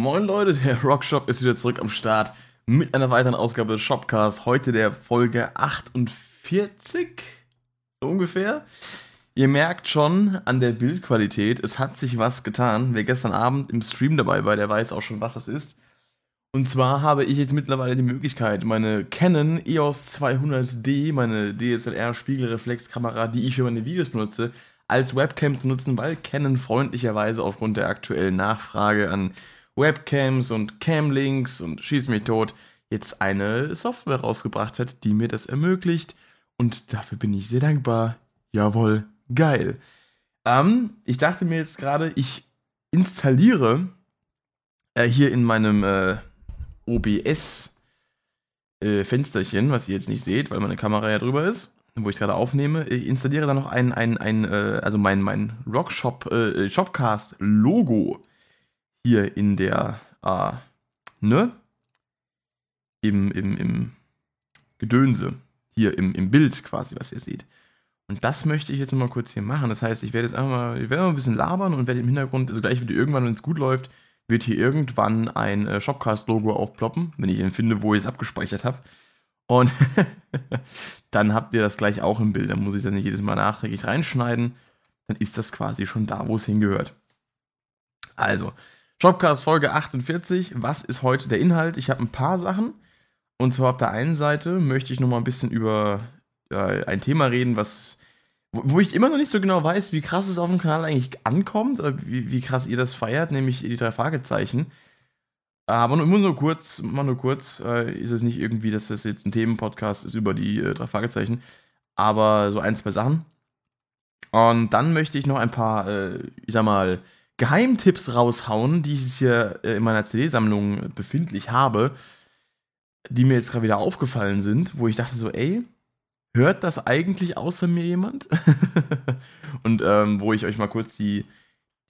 Moin Leute, der Rockshop ist wieder zurück am Start mit einer weiteren Ausgabe des Shopcasts. Heute der Folge 48, so ungefähr. Ihr merkt schon an der Bildqualität, es hat sich was getan. Wer gestern Abend im Stream dabei war, der weiß auch schon, was das ist. Und zwar habe ich jetzt mittlerweile die Möglichkeit, meine Canon EOS 200D, meine DSLR-Spiegelreflexkamera, die ich für meine Videos benutze, als Webcam zu nutzen, weil Canon freundlicherweise aufgrund der aktuellen Nachfrage an Webcams und Camlinks und Schieß mich tot jetzt eine Software rausgebracht hat, die mir das ermöglicht. Und dafür bin ich sehr dankbar. Jawohl, geil. Ähm, ich dachte mir jetzt gerade, ich installiere äh, hier in meinem äh, OBS äh, was ihr jetzt nicht seht, weil meine Kamera ja drüber ist, wo ich gerade aufnehme, ich installiere dann noch ein, ein, ein äh, also mein, mein Rockshop, äh, Shopcast-Logo hier in der, äh, ne? Im, im, im Gedönse. Hier im, im Bild quasi, was ihr seht. Und das möchte ich jetzt mal kurz hier machen. Das heißt, ich werde jetzt einfach mal, ich werde mal ein bisschen labern und werde im Hintergrund, also gleich wieder irgendwann, wenn es gut läuft, wird hier irgendwann ein äh, Shopcast-Logo aufploppen, wenn ich ihn finde, wo ich es abgespeichert habe. Und dann habt ihr das gleich auch im Bild. Dann muss ich das nicht jedes Mal nachträglich reinschneiden. Dann ist das quasi schon da, wo es hingehört. Also, Shopcast Folge 48. Was ist heute der Inhalt? Ich habe ein paar Sachen. Und zwar auf der einen Seite möchte ich noch mal ein bisschen über äh, ein Thema reden, was wo ich immer noch nicht so genau weiß, wie krass es auf dem Kanal eigentlich ankommt, wie, wie krass ihr das feiert, nämlich die drei Fragezeichen. Aber nur, nur kurz, mal nur kurz, äh, ist es nicht irgendwie, dass das jetzt ein Themenpodcast ist über die äh, drei Fragezeichen, aber so ein, zwei Sachen. Und dann möchte ich noch ein paar, äh, ich sag mal, Geheimtipps raushauen, die ich jetzt hier äh, in meiner CD-Sammlung befindlich habe, die mir jetzt gerade wieder aufgefallen sind, wo ich dachte so, ey, hört das eigentlich außer mir jemand? Und ähm, wo ich euch mal kurz die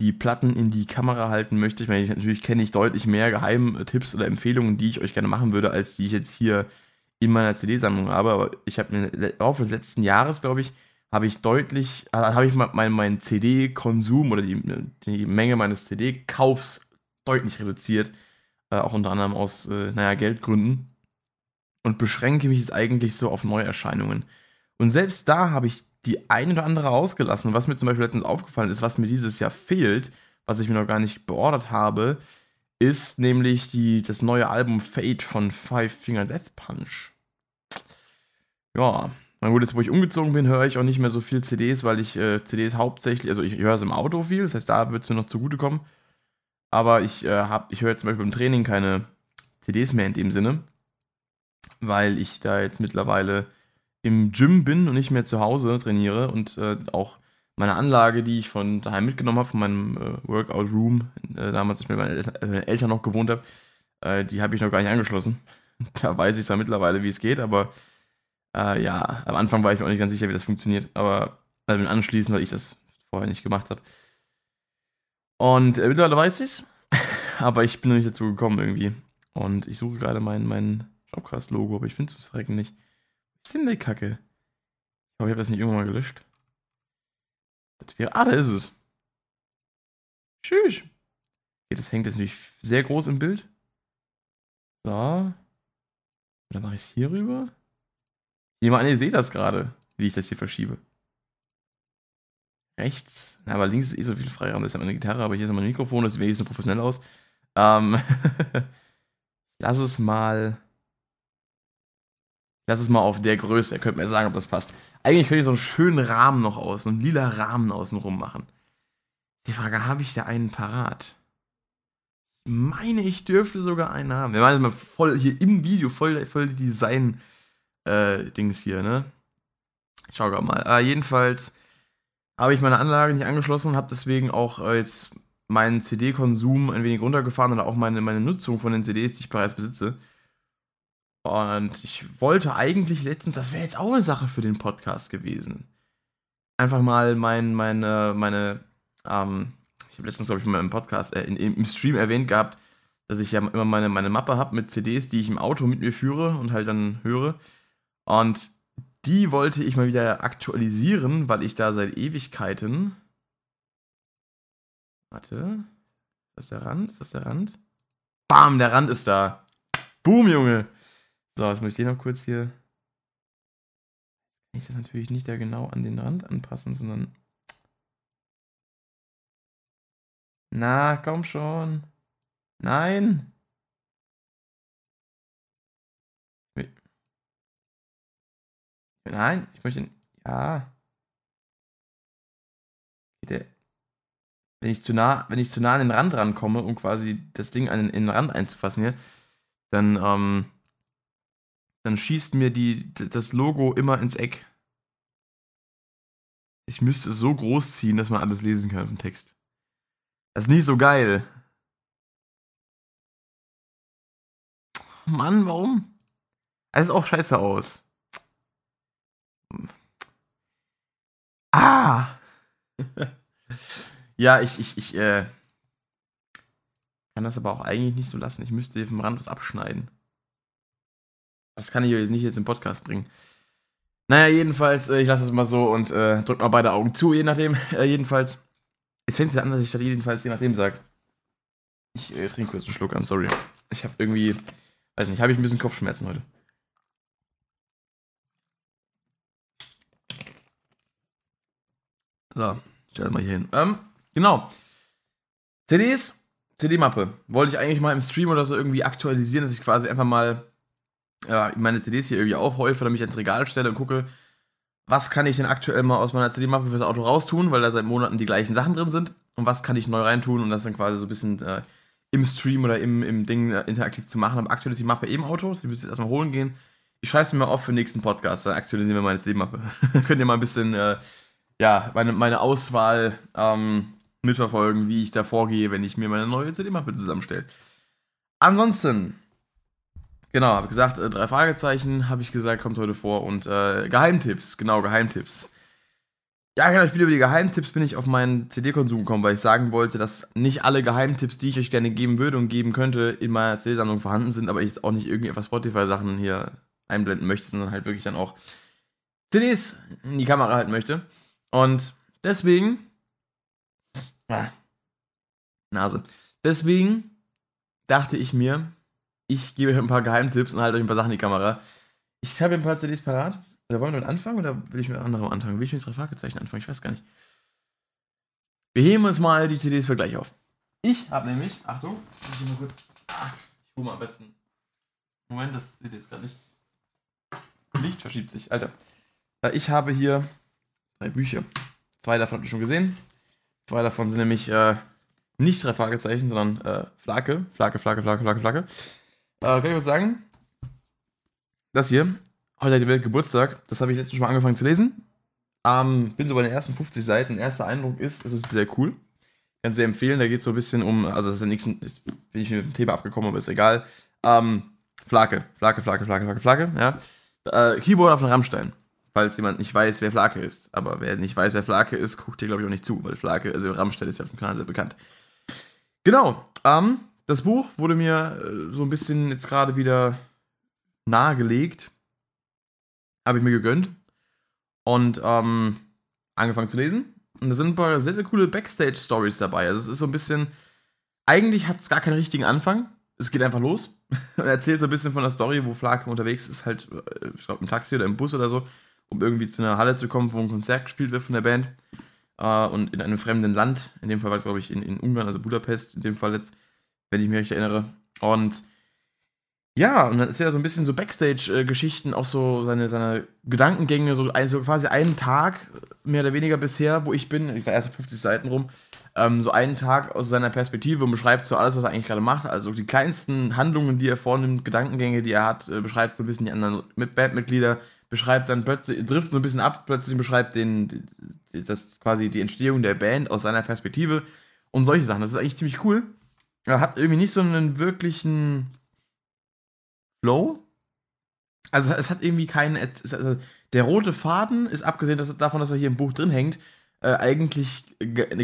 die Platten in die Kamera halten möchte. Ich meine, ich, natürlich kenne ich deutlich mehr Geheimtipps oder Empfehlungen, die ich euch gerne machen würde, als die ich jetzt hier in meiner CD-Sammlung habe. Aber ich habe mir im Laufe des letzten Jahres, glaube ich, habe ich deutlich, äh, habe ich meinen mein CD-Konsum oder die, die Menge meines CD-Kaufs deutlich reduziert. Äh, auch unter anderem aus, äh, naja, Geldgründen. Und beschränke mich jetzt eigentlich so auf Neuerscheinungen. Und selbst da habe ich die ein oder andere ausgelassen. Was mir zum Beispiel letztens aufgefallen ist, was mir dieses Jahr fehlt, was ich mir noch gar nicht beordert habe, ist nämlich die, das neue Album Fate von Five Finger Death Punch. Ja, na gut, jetzt wo ich umgezogen bin, höre ich auch nicht mehr so viel CDs, weil ich äh, CDs hauptsächlich, also ich höre es im Auto viel, das heißt, da wird es mir noch zugutekommen. Aber ich, äh, ich höre jetzt zum Beispiel im Training keine CDs mehr in dem Sinne, weil ich da jetzt mittlerweile im Gym bin und nicht mehr zu Hause trainiere und äh, auch meine Anlage, die ich von daheim mitgenommen habe, von meinem äh, Workout Room, äh, damals, als ich mit meinen Eltern, äh, Eltern noch gewohnt habe, äh, die habe ich noch gar nicht angeschlossen. da weiß ich zwar mittlerweile, wie es geht, aber äh, ja, am Anfang war ich mir auch nicht ganz sicher, wie das funktioniert, aber also anschließen, weil ich das vorher nicht gemacht habe. Und mittlerweile weiß ich es, aber ich bin noch nicht dazu gekommen irgendwie. Und ich suche gerade mein, mein Shopcast-Logo, aber ich finde es zu Verrecken nicht. Was ist denn die Kacke? Ich hoffe, ich habe das nicht irgendwann mal gelöscht. Das wäre. Ah, da ist es. Tschüss. Okay, das hängt jetzt natürlich sehr groß im Bild. So. Dann mache ich es hier rüber. Nehme an, ihr seht das gerade, wie ich das hier verschiebe. Rechts. Aber links ist eh so viel Freiraum. Das ist ja meine Gitarre, aber hier ist mein Mikrofon, das sieht wenigstens professionell aus. Ähm. Lass es mal Lass es mal auf der Größe. Ihr könnt mir sagen, ob das passt. Eigentlich könnte ich so einen schönen Rahmen noch aus, so einen lila Rahmen außenrum machen. Die Frage, habe ich da einen parat? Ich meine, ich dürfte sogar einen haben. Wir meinen mal voll hier im Video, voll, voll die Design-Dings äh, hier, ne? Ich schau gerade mal. Äh, jedenfalls habe ich meine Anlage nicht angeschlossen, habe deswegen auch äh, jetzt meinen CD-Konsum ein wenig runtergefahren oder auch meine, meine Nutzung von den CDs, die ich bereits besitze. Und ich wollte eigentlich letztens, das wäre jetzt auch eine Sache für den Podcast gewesen. Einfach mal mein, meine, meine, ähm, ich habe letztens, glaube ich, in meinem Podcast, äh, in, im Stream erwähnt gehabt, dass ich ja immer meine, meine Mappe habe mit CDs, die ich im Auto mit mir führe und halt dann höre. Und die wollte ich mal wieder aktualisieren, weil ich da seit Ewigkeiten. Warte. Ist das der Rand? Ist das der Rand? Bam, der Rand ist da. Boom, Junge. So, jetzt möchte ich noch kurz hier. Kann ich das natürlich nicht da genau an den Rand anpassen, sondern. Na, komm schon. Nein. Nein, ich möchte. Ja. Wenn ich zu nah, wenn ich zu nah an den Rand rankomme, um quasi das Ding an den, in den Rand einzufassen hier, dann, ähm, dann schießt mir die, das Logo immer ins Eck. Ich müsste es so groß ziehen, dass man alles lesen kann im Text. Das ist nicht so geil. Mann, warum? Es ist auch scheiße aus. Ah! ja, ich, ich, ich, äh, kann das aber auch eigentlich nicht so lassen. Ich müsste vom Rand was abschneiden. Das kann ich jetzt nicht jetzt im Podcast bringen. Naja, jedenfalls, äh, ich lasse das mal so und äh, drück mal beide Augen zu, je nachdem. Äh, jedenfalls. Es fängt sich an, dass ich statt jedenfalls je nachdem sage. Ich äh, trinke kurz einen Schluck an, sorry. Ich habe irgendwie, weiß nicht, habe ich ein bisschen Kopfschmerzen heute. So, stell mal hier hin. Ähm, genau. CDs, CD-Mappe. Wollte ich eigentlich mal im Stream oder so irgendwie aktualisieren, dass ich quasi einfach mal ja, meine CDs hier irgendwie aufhäufe oder mich ins Regal stelle und gucke, was kann ich denn aktuell mal aus meiner CD-Mappe fürs Auto raustun, weil da seit Monaten die gleichen Sachen drin sind und was kann ich neu reintun und das dann quasi so ein bisschen äh, im Stream oder im, im Ding äh, interaktiv zu machen. Aber aktuell ist die Mappe eben Autos, die müsst ihr erstmal holen gehen. Ich schreibe es mir mal auf für den nächsten Podcast, dann aktualisieren wir meine CD-Mappe. Könnt ihr mal ein bisschen, äh, ja, meine, meine Auswahl ähm, mitverfolgen, wie ich da vorgehe, wenn ich mir meine neue CD-Mappe zusammenstelle. Ansonsten, Genau, habe gesagt, äh, drei Fragezeichen, habe ich gesagt, kommt heute vor. Und äh, Geheimtipps, genau, Geheimtipps. Ja, genau, ich bin über die Geheimtipps bin ich auf meinen CD-Konsum gekommen, weil ich sagen wollte, dass nicht alle Geheimtipps, die ich euch gerne geben würde und geben könnte, in meiner CD-Sammlung vorhanden sind, aber ich jetzt auch nicht irgendwie etwas Spotify-Sachen hier einblenden möchte, sondern halt wirklich dann auch CDs in die Kamera halten möchte. Und deswegen. Ah, Nase. Deswegen dachte ich mir, ich gebe euch ein paar Geheimtipps und halte euch ein paar Sachen in die Kamera. Ich habe ein paar CDs parat. Oder wollen wir anfangen oder will ich mit anderem anfangen? Will ich mit drei Fragezeichen anfangen? Ich weiß gar nicht. Wir heben uns mal die CDs für gleich auf. Ich habe nämlich, Achtung, muss ich mal kurz. Ach, ich hole mal am besten. Moment, das seht ihr jetzt gerade nicht. Licht verschiebt sich, Alter. Ich habe hier drei Bücher. Zwei davon habt ihr schon gesehen. Zwei davon sind nämlich äh, nicht drei Fragezeichen, sondern äh, Flake. Flake, Flake, Flake, Flake, Flake. Äh, kann ich kurz sagen? Das hier, heute hat die Welt Geburtstag, das habe ich letztens schon mal angefangen zu lesen. Ähm, bin so bei den ersten 50 Seiten. Erster Eindruck ist, es ist sehr cool. Kann sehr empfehlen. Da geht es so ein bisschen um, also das ist ja nichts, jetzt bin ich mit dem Thema abgekommen, aber ist egal. Ähm, Flake, Flake, Flake, Flake, Flake, Flake, ja. Äh, Keyboard auf den Rammstein. Falls jemand nicht weiß, wer Flake ist. Aber wer nicht weiß, wer Flake ist, guckt hier, glaube ich, auch nicht zu, weil Flake, also Rammstein ist ja auf dem Kanal sehr bekannt. Genau. Ähm, das Buch wurde mir äh, so ein bisschen jetzt gerade wieder nahegelegt. Habe ich mir gegönnt. Und ähm, angefangen zu lesen. Und da sind ein paar sehr, sehr coole Backstage-Stories dabei. Also es ist so ein bisschen. Eigentlich hat es gar keinen richtigen Anfang. Es geht einfach los. Und erzählt so ein bisschen von der Story, wo Flake unterwegs ist, halt, äh, ich glaube, im Taxi oder im Bus oder so, um irgendwie zu einer Halle zu kommen, wo ein Konzert gespielt wird von der Band. Uh, und in einem fremden Land, in dem Fall war es, glaube ich, in, in Ungarn, also Budapest, in dem Fall jetzt, wenn ich mich recht erinnere. Und ja, und dann ist ja so ein bisschen so Backstage-Geschichten, auch so seine, seine Gedankengänge, so also quasi einen Tag, mehr oder weniger bisher, wo ich bin, ich sage erst 50 Seiten rum, ähm, so einen Tag aus seiner Perspektive und beschreibt so alles, was er eigentlich gerade macht. Also die kleinsten Handlungen, die er vornimmt, Gedankengänge, die er hat, äh, beschreibt so ein bisschen die anderen Bandmitglieder, beschreibt dann plötzlich, trifft so ein bisschen ab, plötzlich beschreibt den, das quasi die Entstehung der Band aus seiner Perspektive und solche Sachen. Das ist eigentlich ziemlich cool. Er hat irgendwie nicht so einen wirklichen Flow. Also es hat irgendwie keinen. Also der rote Faden ist abgesehen davon, dass er hier im Buch drin hängt, äh, eigentlich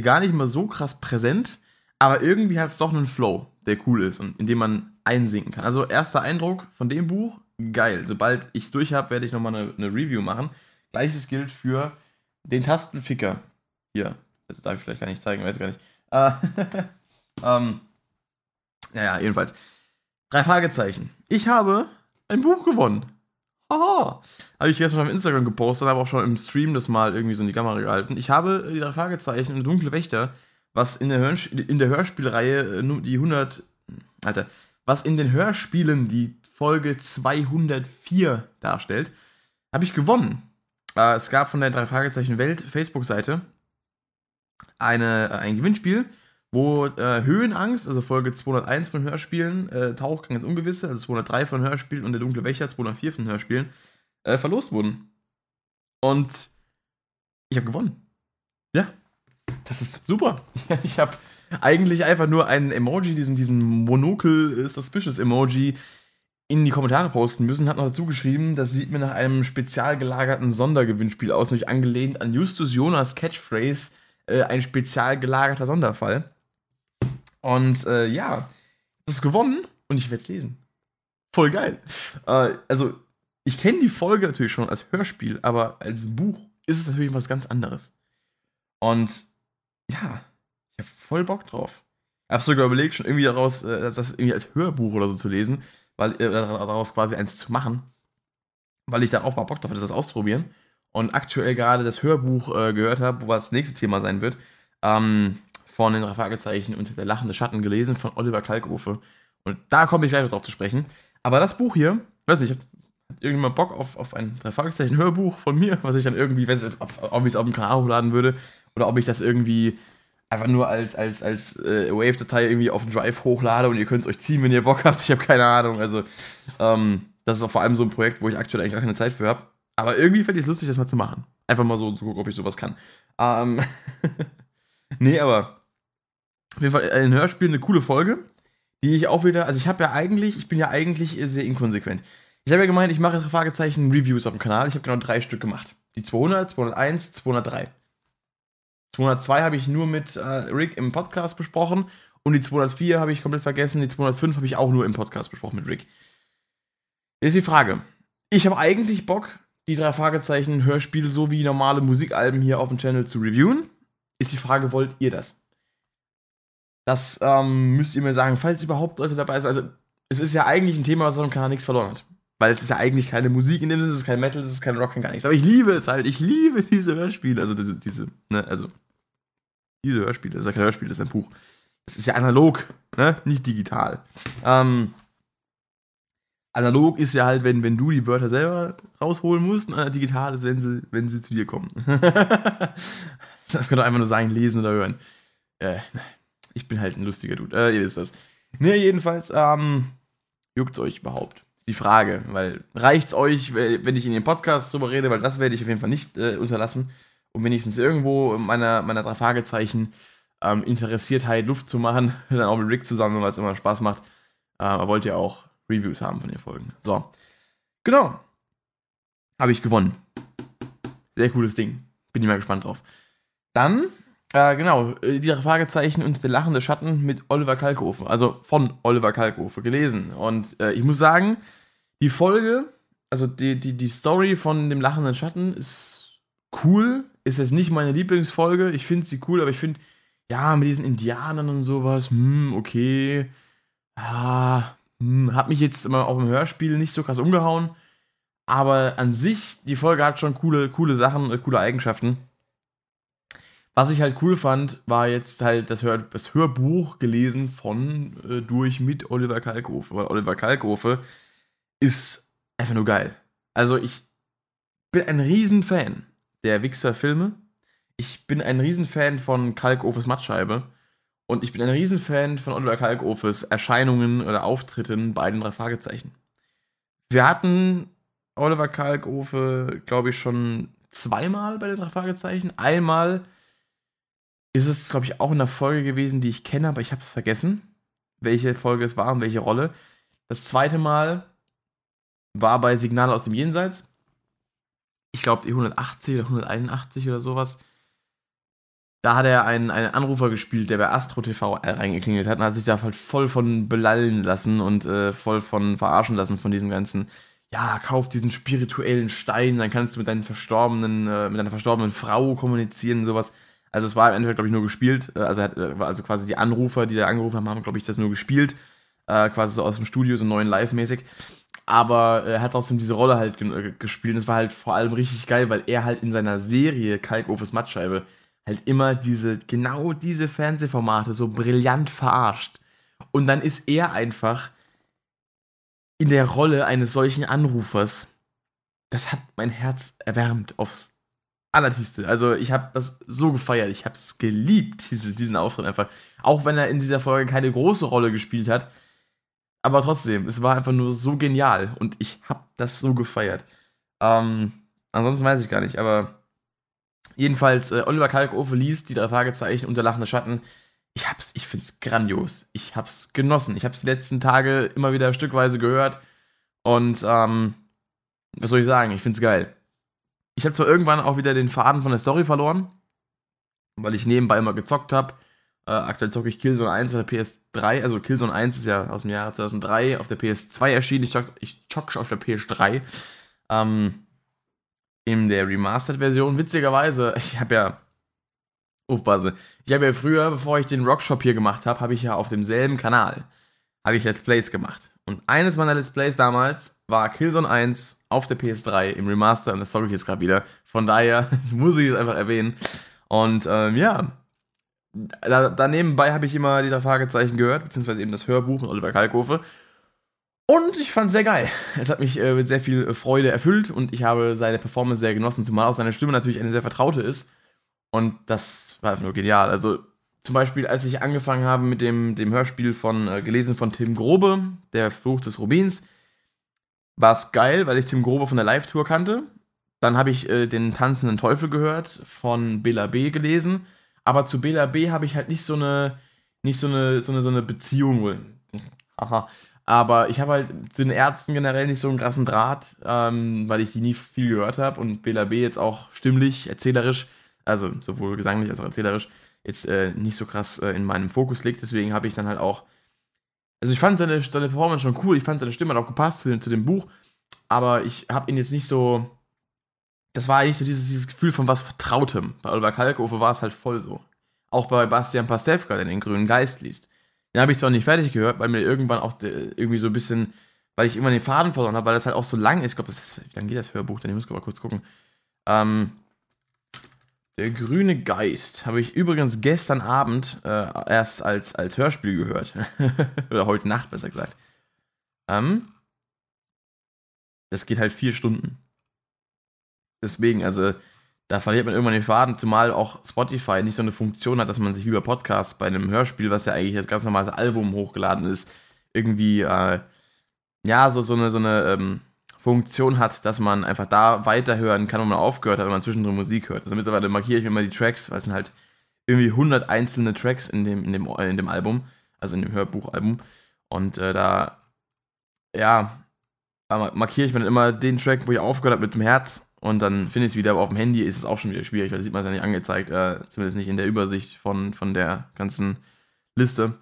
gar nicht mal so krass präsent. Aber irgendwie hat es doch einen Flow, der cool ist und in dem man einsinken kann. Also erster Eindruck von dem Buch, geil. Sobald ich es durch habe, werde ich nochmal eine, eine Review machen. Gleiches gilt für den Tastenficker. Hier. Das darf ich vielleicht gar nicht zeigen, weiß ich gar nicht. Äh, ähm, naja, jedenfalls. Drei Fragezeichen. Ich habe ein Buch gewonnen. Haha. Habe ich gestern auf Instagram gepostet, habe auch schon im Stream das mal irgendwie so in die Kamera gehalten. Ich habe die drei Fragezeichen und Dunkle Wächter, was in der, Hörsch in der Hörspielreihe äh, die 100. Alter. Was in den Hörspielen die Folge 204 darstellt, habe ich gewonnen. Äh, es gab von der drei Fragezeichen Welt Facebook-Seite äh, ein Gewinnspiel wo äh, Höhenangst, also Folge 201 von Hörspielen, äh, Tauchgang ins Ungewisse, also 203 von Hörspielen und der dunkle Wächter 204 von Hörspielen, äh, verlost wurden. Und ich habe gewonnen. Ja, das ist super. ich habe eigentlich einfach nur einen Emoji, diesen, diesen Monokel-Suspicious-Emoji, in die Kommentare posten müssen, hat noch dazu geschrieben, das sieht mir nach einem spezial gelagerten Sondergewinnspiel aus, nämlich angelehnt an Justus Jonas Catchphrase, äh, ein spezial gelagerter Sonderfall. Und äh, ja, das ist gewonnen und ich werde es lesen. Voll geil. Äh, also, ich kenne die Folge natürlich schon als Hörspiel, aber als Buch ist es natürlich was ganz anderes. Und ja, ich habe voll Bock drauf. Ich habe sogar überlegt, schon irgendwie daraus, äh, das irgendwie als Hörbuch oder so zu lesen, weil äh, daraus quasi eins zu machen, weil ich da auch mal Bock drauf hatte, das auszuprobieren. Und aktuell gerade das Hörbuch äh, gehört habe, wo das nächste Thema sein wird. Ähm, von den Fragezeichen und der lachende Schatten gelesen von Oliver Kalkofe. Und da komme ich gleich noch drauf zu sprechen. Aber das Buch hier, weiß ich, hat irgendjemand Bock auf, auf ein drei Fragezeichen Hörbuch von mir, was ich dann irgendwie, ich, ob, ob ich es auf dem Kanal hochladen würde oder ob ich das irgendwie einfach nur als, als, als äh, Wave-Datei irgendwie auf den Drive hochlade und ihr könnt es euch ziehen, wenn ihr Bock habt. Ich habe keine Ahnung. Also, ähm, das ist auch vor allem so ein Projekt, wo ich aktuell eigentlich gar keine Zeit für habe. Aber irgendwie fände ich es lustig, das mal zu machen. Einfach mal so zu gucken, ob ich sowas kann. Ähm, nee, aber auf jeden Fall ein Hörspiel, eine coole Folge, die ich auch wieder, also ich habe ja eigentlich, ich bin ja eigentlich sehr inkonsequent. Ich habe ja gemeint, ich mache Fragezeichen Reviews auf dem Kanal. Ich habe genau drei Stück gemacht. Die 200, 201, 203. 202 habe ich nur mit äh, Rick im Podcast besprochen und die 204 habe ich komplett vergessen. Die 205 habe ich auch nur im Podcast besprochen mit Rick. Jetzt ist die Frage. Ich habe eigentlich Bock, die drei Fragezeichen Hörspiele sowie normale Musikalben hier auf dem Channel zu reviewen. Ist die Frage, wollt ihr das? Das ähm, müsst ihr mir sagen, falls überhaupt Leute dabei sind. Also, es ist ja eigentlich ein Thema, was auf dem Kanal nichts verloren hat. Weil es ist ja eigentlich keine Musik in dem Sinne, es ist kein Metal, es ist kein Rock, kein gar nichts. Aber ich liebe es halt. Ich liebe diese Hörspiele. Also diese, diese, ne, also diese Hörspiele. Das ist ja kein Hörspiel, das ist ein Buch. Es ist ja analog, ne? Nicht digital. Ähm, analog ist ja halt, wenn, wenn du die Wörter selber rausholen musst. Und digital ist, wenn sie, wenn sie zu dir kommen. das könnt ihr einfach nur sagen, lesen oder hören. Äh, ich bin halt ein lustiger Dude. Äh, ihr wisst das. Ne, jedenfalls, ähm, juckt's euch überhaupt? Die Frage, weil reicht's euch, wenn ich in den Podcast drüber rede, weil das werde ich auf jeden Fall nicht äh, unterlassen, um wenigstens irgendwo meiner, meiner drei Fragezeichen ähm, Interessiertheit Luft zu machen, dann auch mit Rick zusammen, weil es immer Spaß macht. Aber wollt ihr auch Reviews haben von den Folgen. So. Genau. Habe ich gewonnen. Sehr cooles Ding. Bin ich mal gespannt drauf. Dann äh, genau, äh, die Fragezeichen und der lachende Schatten mit Oliver Kalkofe, also von Oliver Kalkofe gelesen. Und äh, ich muss sagen, die Folge, also die, die, die Story von dem lachenden Schatten ist cool. Ist jetzt nicht meine Lieblingsfolge. Ich finde sie cool, aber ich finde, ja, mit diesen Indianern und sowas, hm, okay. Ja, hm, hat mich jetzt immer auf dem Hörspiel nicht so krass umgehauen. Aber an sich, die Folge hat schon coole, coole Sachen, äh, coole Eigenschaften. Was ich halt cool fand, war jetzt halt das, Hör das Hörbuch gelesen von, äh, durch, mit Oliver Kalkofe. Weil Oliver Kalkofe ist einfach nur geil. Also ich bin ein Riesenfan der Wichser-Filme. Ich bin ein Riesenfan von Kalkofes Mattscheibe. Und ich bin ein Riesenfan von Oliver Kalkofes Erscheinungen oder Auftritten bei den drei Fragezeichen. Wir hatten Oliver Kalkofe, glaube ich, schon zweimal bei den drei Fragezeichen. Einmal ist es, glaube ich, auch in der Folge gewesen, die ich kenne, aber ich habe es vergessen, welche Folge es war und welche Rolle. Das zweite Mal war bei Signale aus dem Jenseits. Ich glaube, die 180 oder 181 oder sowas. Da hat er einen, einen Anrufer gespielt, der bei Astro TV reingeklingelt hat und hat sich da halt voll von belallen lassen und äh, voll von verarschen lassen von diesem ganzen. Ja, kauf diesen spirituellen Stein, dann kannst du mit deinen verstorbenen, äh, mit deiner verstorbenen Frau kommunizieren und sowas. Also es war im Endeffekt, glaube ich, nur gespielt. Äh, also, hat, äh, also quasi die Anrufer, die da angerufen haben, haben, glaube ich, das nur gespielt. äh, quasi so aus dem Studio, so neuen Live-mäßig. Aber er hat trotzdem diese Rolle halt ge gespielt. Und es war halt vor allem richtig geil, weil er halt in seiner Serie Kalkofes Mattscheibe halt immer diese, genau diese Fernsehformate so brillant verarscht. Und dann ist er einfach in der Rolle eines solchen Anrufers. Das hat mein Herz erwärmt aufs allertiefste. Also ich habe das so gefeiert. Ich habe es geliebt, diese, diesen Auftritt einfach. Auch wenn er in dieser Folge keine große Rolle gespielt hat. Aber trotzdem, es war einfach nur so genial. Und ich habe das so gefeiert. Ähm, ansonsten weiß ich gar nicht. Aber jedenfalls, äh, Oliver Kalkofe liest die drei Fragezeichen unter lachende Schatten. Ich hab's, ich find's grandios. Ich hab's genossen. Ich hab's die letzten Tage immer wieder stückweise gehört. Und ähm, was soll ich sagen? Ich find's geil. Ich habe zwar irgendwann auch wieder den Faden von der Story verloren, weil ich nebenbei immer gezockt habe. Äh, aktuell zocke ich Killzone 1 auf der PS3. Also Killzone 1 ist ja aus dem Jahr 2003 auf der PS2 erschienen. Ich zocke ich zock auf der PS3. Ähm, in der Remastered-Version. Witzigerweise, ich habe ja. Aufpasse. Ich habe ja früher, bevor ich den Rockshop hier gemacht habe, habe ich ja auf demselben Kanal habe ich Let's Plays gemacht. Und eines meiner Let's Plays damals war Killzone 1 auf der PS3 im Remaster und das Story jetzt gerade wieder. Von daher muss ich es einfach erwähnen. Und ähm, ja, da, da habe ich immer die drei Fragezeichen gehört, beziehungsweise eben das Hörbuch von Oliver Kalkofe. Und ich fand es sehr geil. Es hat mich äh, mit sehr viel Freude erfüllt und ich habe seine Performance sehr genossen, zumal auch seine Stimme natürlich eine sehr vertraute ist. Und das war einfach nur genial. Also zum Beispiel, als ich angefangen habe mit dem, dem Hörspiel von, äh, gelesen von Tim Grobe, Der Fluch des Rubins, war es geil, weil ich Tim Grobe von der Live-Tour kannte. Dann habe ich äh, den Tanzenden Teufel gehört, von Bela B. gelesen. Aber zu Bela B. habe ich halt nicht so eine, nicht so eine, so eine, so eine Beziehung. Aha. Aber ich habe halt zu den Ärzten generell nicht so einen krassen Draht, ähm, weil ich die nie viel gehört habe und Bela B. jetzt auch stimmlich, erzählerisch, also sowohl gesanglich als auch erzählerisch, jetzt äh, nicht so krass äh, in meinem Fokus liegt. Deswegen habe ich dann halt auch. Also ich fand seine, seine Performance schon cool, ich fand seine Stimme hat auch gepasst zu, zu dem Buch, aber ich habe ihn jetzt nicht so. Das war eigentlich so dieses, dieses Gefühl von was Vertrautem. Bei Oliver Kalkofe war es halt voll so. Auch bei Bastian Pastewka, der den Grünen Geist liest. Den habe ich zwar nicht fertig gehört, weil mir irgendwann auch irgendwie so ein bisschen, weil ich immer den Faden verloren habe, weil das halt auch so lang ist. Ich glaube, wie lange geht das Hörbuch? Dann ich muss mal kurz gucken. Ähm, der grüne Geist habe ich übrigens gestern Abend äh, erst als, als Hörspiel gehört. Oder heute Nacht, besser gesagt. Ähm, das geht halt vier Stunden. Deswegen, also, da verliert man irgendwann den Faden, zumal auch Spotify nicht so eine Funktion hat, dass man sich über Podcasts bei einem Hörspiel, was ja eigentlich als ganz normales Album hochgeladen ist, irgendwie, äh, ja, so, so eine, so eine, ähm, Funktion hat, dass man einfach da weiterhören kann, wo man aufgehört hat, wenn man zwischendrin Musik hört. Also mittlerweile markiere ich mir immer die Tracks, weil es sind halt irgendwie 100 einzelne Tracks in dem, in dem, in dem Album, also in dem Hörbuchalbum. Und äh, da, ja, markiere ich mir dann immer den Track, wo ich aufgehört habe mit dem Herz und dann finde ich es wieder, aber auf dem Handy ist es auch schon wieder schwierig, weil da sieht man es ja nicht angezeigt, äh, zumindest nicht in der Übersicht von, von der ganzen Liste.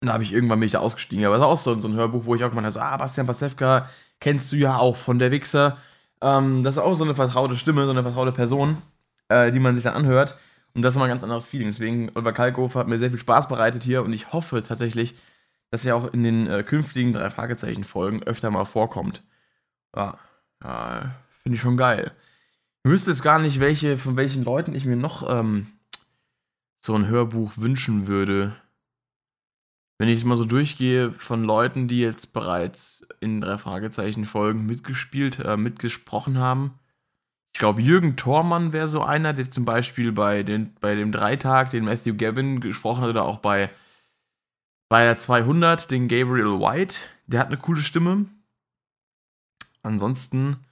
Und da habe ich irgendwann mich da ausgestiegen, aber es ist auch so, so ein Hörbuch, wo ich auch mal so, ah, Bastian Pastewka, kennst du ja auch von der Wichser. Ähm, das ist auch so eine vertraute Stimme, so eine vertraute Person, äh, die man sich dann anhört. Und das ist immer ein ganz anderes Feeling. Deswegen, Oliver Kalkofer hat mir sehr viel Spaß bereitet hier und ich hoffe tatsächlich, dass er auch in den äh, künftigen drei Fragezeichen-Folgen öfter mal vorkommt. Ja, ja finde ich schon geil. Ich wüsste jetzt gar nicht, welche, von welchen Leuten ich mir noch ähm, so ein Hörbuch wünschen würde wenn ich es mal so durchgehe von Leuten, die jetzt bereits in drei Fragezeichen Folgen mitgespielt, äh, mitgesprochen haben. Ich glaube, Jürgen Thormann wäre so einer, der zum Beispiel bei, den, bei dem Dreitag, den Matthew Gavin gesprochen hat, oder auch bei, bei der 200, den Gabriel White. Der hat eine coole Stimme. Ansonsten,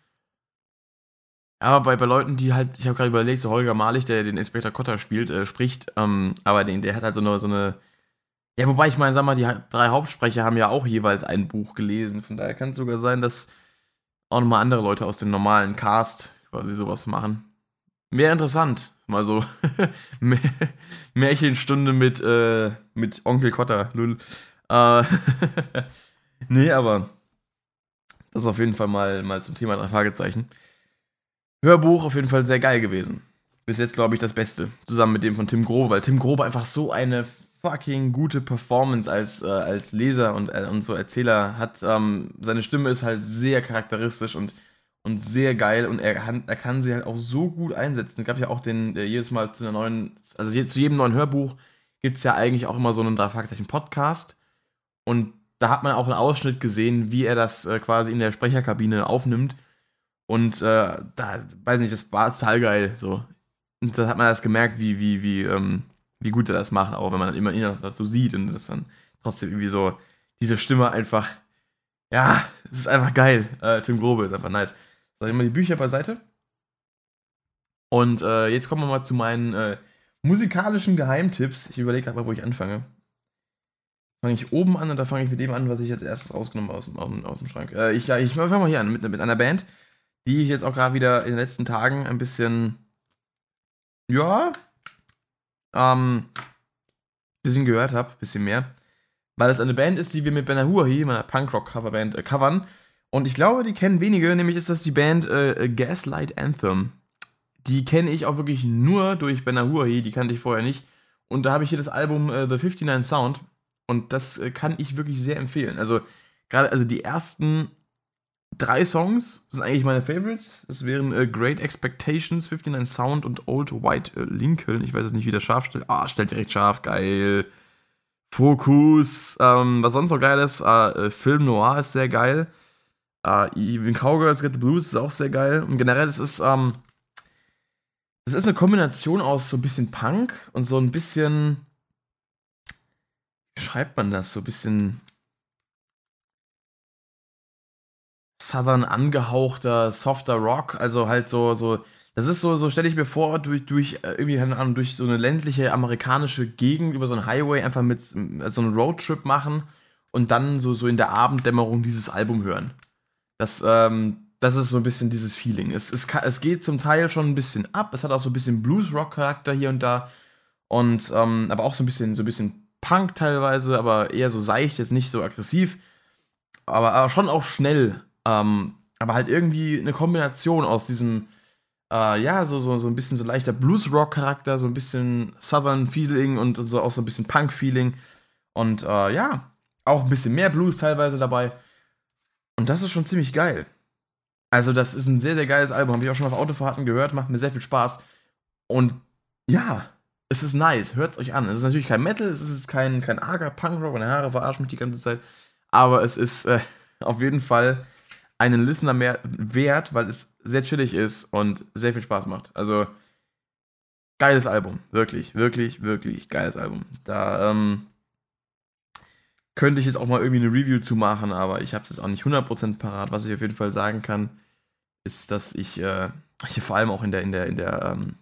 aber bei, bei Leuten, die halt, ich habe gerade überlegt, so Holger Malich, der den Inspektor Kotter spielt, äh, spricht, ähm, aber den, der hat halt so eine, so eine ja, wobei ich meine, sag mal, die drei Hauptsprecher haben ja auch jeweils ein Buch gelesen. Von daher kann es sogar sein, dass auch nochmal andere Leute aus dem normalen Cast quasi sowas machen. Mehr interessant. Mal so Märchenstunde mit, äh, mit Onkel Kotter. Lul. Äh, nee, aber das ist auf jeden Fall mal, mal zum Thema drei Fragezeichen. Hörbuch auf jeden Fall sehr geil gewesen. Bis jetzt, glaube ich, das Beste. Zusammen mit dem von Tim Grobe, weil Tim Grobe einfach so eine fucking gute Performance als, äh, als Leser und, äh, und so Erzähler hat. Ähm, seine Stimme ist halt sehr charakteristisch und, und sehr geil und er kann, er kann sie halt auch so gut einsetzen. Es gab ja auch den, äh, jedes Mal zu einer neuen, also je, zu jedem neuen Hörbuch gibt es ja eigentlich auch immer so einen drei Podcast und da hat man auch einen Ausschnitt gesehen, wie er das äh, quasi in der Sprecherkabine aufnimmt. Und äh, da, weiß nicht, das war total geil. So. Und da hat man das gemerkt, wie, wie, wie, ähm, wie gut er das macht, auch wenn man dann immer ihn dazu sieht und das dann trotzdem irgendwie so, diese Stimme einfach, ja, es ist einfach geil. Äh, Tim Grobe ist einfach nice. So, ich mal die Bücher beiseite. Und äh, jetzt kommen wir mal zu meinen äh, musikalischen Geheimtipps. Ich überlege gerade mal, wo ich anfange. Fange ich oben an oder fange ich mit dem an, was ich jetzt erstes rausgenommen habe aus, aus, aus, dem Schrank? Äh, ich ich fange mal hier an mit, mit einer Band, die ich jetzt auch gerade wieder in den letzten Tagen ein bisschen, ja, ähm, bisschen gehört habe, bisschen mehr. Weil es eine Band ist, die wir mit Benahuahi, meiner Punkrock-Coverband, äh, covern. Und ich glaube, die kennen wenige, nämlich ist das die Band äh, Gaslight Anthem. Die kenne ich auch wirklich nur durch Benahuahi, die kannte ich vorher nicht. Und da habe ich hier das Album äh, The 59 Sound. Und das äh, kann ich wirklich sehr empfehlen. Also, gerade, also die ersten drei Songs sind eigentlich meine Favorites. Das wären äh, Great Expectations, 59 Sound und Old White äh, Lincoln. Ich weiß jetzt nicht, wie der scharf stellt. Ah, stellt direkt scharf, geil. Focus, ähm, was sonst noch geil ist, äh, Film Noir ist sehr geil. Äh, Even Cowgirls Get the Blues ist auch sehr geil. Und generell, es ist, ähm, es ist eine Kombination aus so ein bisschen Punk und so ein bisschen, wie schreibt man das, so ein bisschen Southern angehauchter, softer Rock, also halt so, so, das ist so, so stelle ich mir vor, durch, durch, äh, irgendwie, keine Ahnung, durch so eine ländliche amerikanische Gegend über so einen Highway einfach mit äh, so einen Roadtrip machen und dann so, so in der Abenddämmerung dieses Album hören. Das, ähm, das ist so ein bisschen dieses Feeling. Es, es, es geht zum Teil schon ein bisschen ab, es hat auch so ein bisschen Blues-Rock-Charakter hier und da. Und, ähm, aber auch so ein bisschen, so ein bisschen Punk teilweise, aber eher so seicht, jetzt nicht so aggressiv. Aber, aber schon auch schnell ähm, aber halt irgendwie eine Kombination aus diesem, äh, ja, so, so, so ein bisschen so leichter Blues-Rock-Charakter, so ein bisschen Southern-Feeling und so auch so ein bisschen Punk-Feeling. Und äh, ja, auch ein bisschen mehr Blues teilweise dabei. Und das ist schon ziemlich geil. Also, das ist ein sehr, sehr geiles Album. Habe ich auch schon auf Autofahrten gehört, macht mir sehr viel Spaß. Und ja, es ist nice. Hört es euch an. Es ist natürlich kein Metal, es ist kein, kein arger Punkrock. Meine Haare verarschen mich die ganze Zeit. Aber es ist äh, auf jeden Fall einen Listener mehr wert, weil es sehr chillig ist und sehr viel Spaß macht. Also, geiles Album. Wirklich, wirklich, wirklich geiles Album. Da ähm, könnte ich jetzt auch mal irgendwie eine Review zu machen, aber ich habe es jetzt auch nicht 100% parat. Was ich auf jeden Fall sagen kann, ist, dass ich äh, hier vor allem auch in der, in der, in der ähm,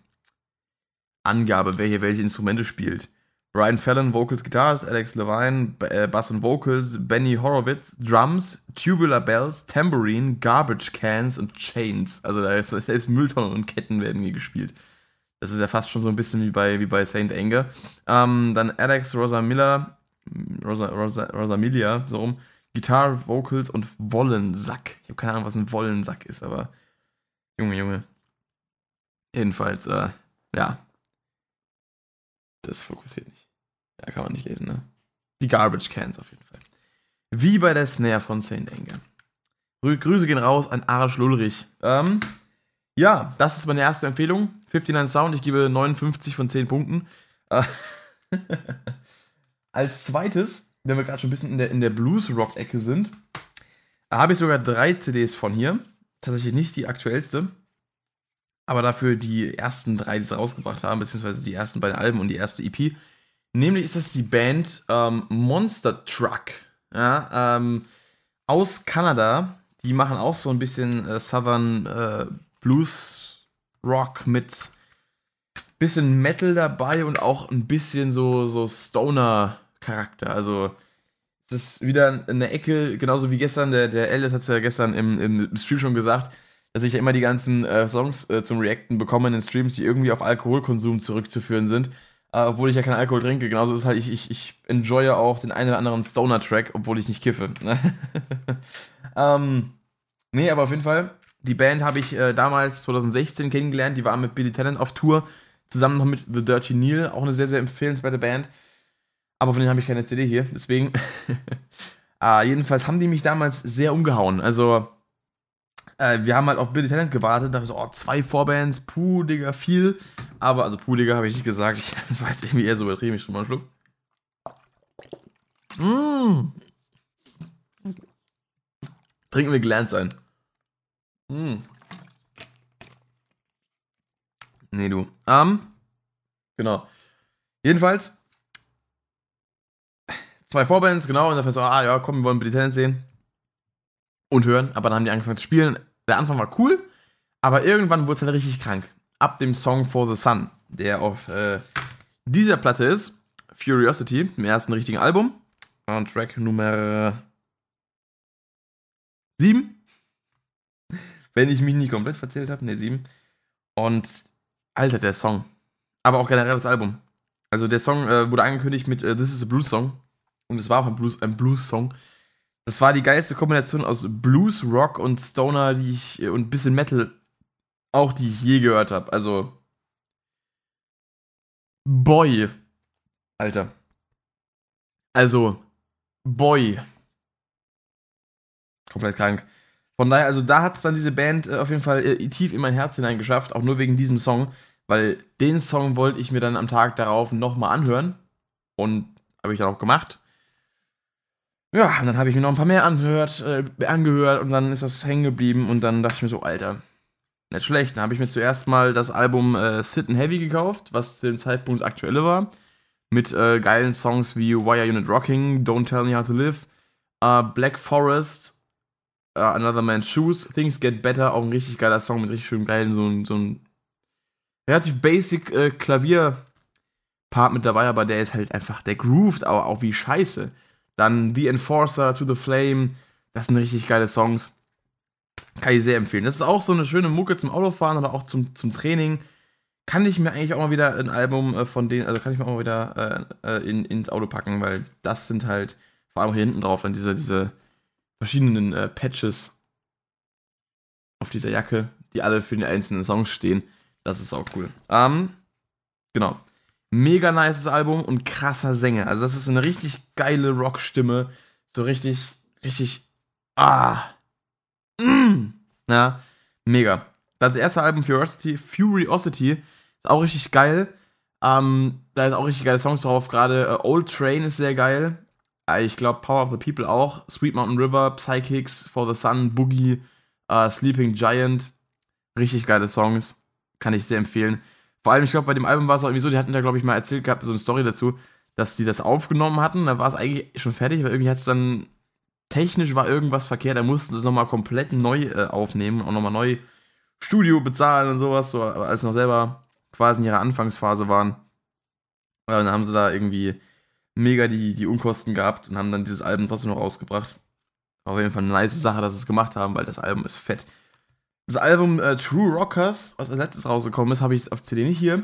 Angabe, wer hier welche Instrumente spielt, Brian Fallon, Vocals, Guitars, Alex Levine, äh, Bass und Vocals, Benny Horowitz, Drums, Tubular Bells, Tambourine, Garbage Cans und Chains. Also da ist selbst Mülltonnen und Ketten werden hier gespielt. Das ist ja fast schon so ein bisschen wie bei, wie bei Saint Anger. Ähm, dann Alex Rosa Miller, Rosa, Rosa, Rosamilia, so rum. Gitarre, Vocals und Wollensack. Ich habe keine Ahnung, was ein Wollensack ist, aber Junge, Junge. Jedenfalls, äh, ja. Das fokussiert nicht. Da kann man nicht lesen, ne? Die Garbage Cans auf jeden Fall. Wie bei der Snare von Saint Anger. Grüße gehen raus an Arsch Lulrich. Ähm, ja, das ist meine erste Empfehlung. 59 Sound, ich gebe 59 von 10 Punkten. Äh, als zweites, wenn wir gerade schon ein bisschen in der, in der Blues-Rock-Ecke sind, habe ich sogar drei CDs von hier. Tatsächlich nicht die aktuellste aber dafür die ersten drei, die sie rausgebracht haben, beziehungsweise die ersten beiden Alben und die erste EP. Nämlich ist das die Band ähm, Monster Truck ja, ähm, aus Kanada. Die machen auch so ein bisschen äh, Southern äh, Blues Rock mit bisschen Metal dabei und auch ein bisschen so, so Stoner-Charakter. Also es ist wieder eine Ecke, genauso wie gestern, der, der Alice hat es ja gestern im, im Stream schon gesagt, dass ich ja immer die ganzen äh, Songs äh, zum Reacten bekomme in den Streams, die irgendwie auf Alkoholkonsum zurückzuführen sind. Äh, obwohl ich ja keinen Alkohol trinke. Genauso ist es halt, ich, ich, ich enjoye auch den einen oder anderen Stoner-Track, obwohl ich nicht kiffe. ähm, nee, aber auf jeden Fall, die Band habe ich äh, damals 2016 kennengelernt. Die war mit Billy Tennant auf Tour. Zusammen noch mit The Dirty Neil, auch eine sehr, sehr empfehlenswerte Band. Aber von denen habe ich keine CD hier, deswegen. ah, jedenfalls haben die mich damals sehr umgehauen. Also, äh, wir haben halt auf Billy Talent gewartet, da so, oh, zwei Vorbands, puh, Digga, viel. Aber, also puh, Digga, habe ich nicht gesagt. Ich weiß nicht, wie eher so übertrieben, ich schon mal einen Schluck. Mmh. Trinken wir gelernt sein. Mmh. Nee, du. Ähm, genau. Jedenfalls, zwei Vorbands, genau, und dann so, ah ja, komm, wir wollen Billy Talent sehen und hören, aber dann haben die angefangen zu spielen. Der Anfang war cool, aber irgendwann wurde es halt richtig krank. Ab dem Song For the Sun, der auf äh, dieser Platte ist, Furiosity, dem ersten richtigen Album, und Track Nummer 7. Wenn ich mich nicht komplett verzählt habe, ne, 7. Und, Alter, der Song. Aber auch generell das Album. Also der Song äh, wurde angekündigt mit äh, This is a Blues Song. Und es war auch ein Blues, ein Blues Song. Das war die geilste Kombination aus Blues, Rock und Stoner, die ich und bisschen Metal auch die ich je gehört habe. Also Boy, Alter. Also Boy. Komplett krank. Von daher, also da hat dann diese Band äh, auf jeden Fall äh, tief in mein Herz hineingeschafft, auch nur wegen diesem Song, weil den Song wollte ich mir dann am Tag darauf nochmal anhören und habe ich dann auch gemacht. Ja, und dann habe ich mir noch ein paar mehr angehört, äh, angehört und dann ist das hängen geblieben und dann dachte ich mir so, Alter, nicht schlecht. Dann habe ich mir zuerst mal das Album äh, Sit and Heavy gekauft, was zu dem Zeitpunkt das aktuelle war. Mit äh, geilen Songs wie Why Are You Not Rocking, Don't Tell Me How to Live, uh, Black Forest, uh, Another Man's Shoes, Things Get Better, auch ein richtig geiler Song mit richtig schön geilen, so, so ein relativ basic äh, Klavier-Part mit dabei, aber der ist halt einfach, der grooved auch, auch wie scheiße. Dann The Enforcer, To the Flame. Das sind richtig geile Songs. Kann ich sehr empfehlen. Das ist auch so eine schöne Mucke zum Autofahren oder auch zum, zum Training. Kann ich mir eigentlich auch mal wieder ein Album äh, von denen, also kann ich mir auch mal wieder äh, äh, in, ins Auto packen, weil das sind halt, vor allem hier hinten drauf, dann diese, diese verschiedenen äh, Patches auf dieser Jacke, die alle für die einzelnen Songs stehen. Das ist auch cool. Ähm, genau. Mega nices Album und krasser Sänger. Also, das ist eine richtig geile Rockstimme. So richtig, richtig. Ah. Mm. Ja, mega. Das erste Album, Furiosity, Furiosity, ist auch richtig geil. Ähm, da ist auch richtig geile Songs drauf. Gerade äh, Old Train ist sehr geil. Äh, ich glaube, Power of the People auch. Sweet Mountain River, Psychics, For the Sun, Boogie, äh, Sleeping Giant. Richtig geile Songs. Kann ich sehr empfehlen. Vor allem, ich glaube, bei dem Album war es auch irgendwie so, die hatten da, glaube ich, mal erzählt gehabt, so eine Story dazu, dass die das aufgenommen hatten. Da war es eigentlich schon fertig, aber irgendwie hat es dann technisch war irgendwas verkehrt. Da mussten sie es nochmal komplett neu äh, aufnehmen und nochmal neu Studio bezahlen und sowas, so, als noch selber quasi in ihrer Anfangsphase waren. Und dann haben sie da irgendwie mega die, die Unkosten gehabt und haben dann dieses Album trotzdem noch rausgebracht. Auf jeden Fall eine nice Sache, dass sie es gemacht haben, weil das Album ist fett. Das Album äh, True Rockers, was als letztes rausgekommen ist, habe ich auf CD nicht hier.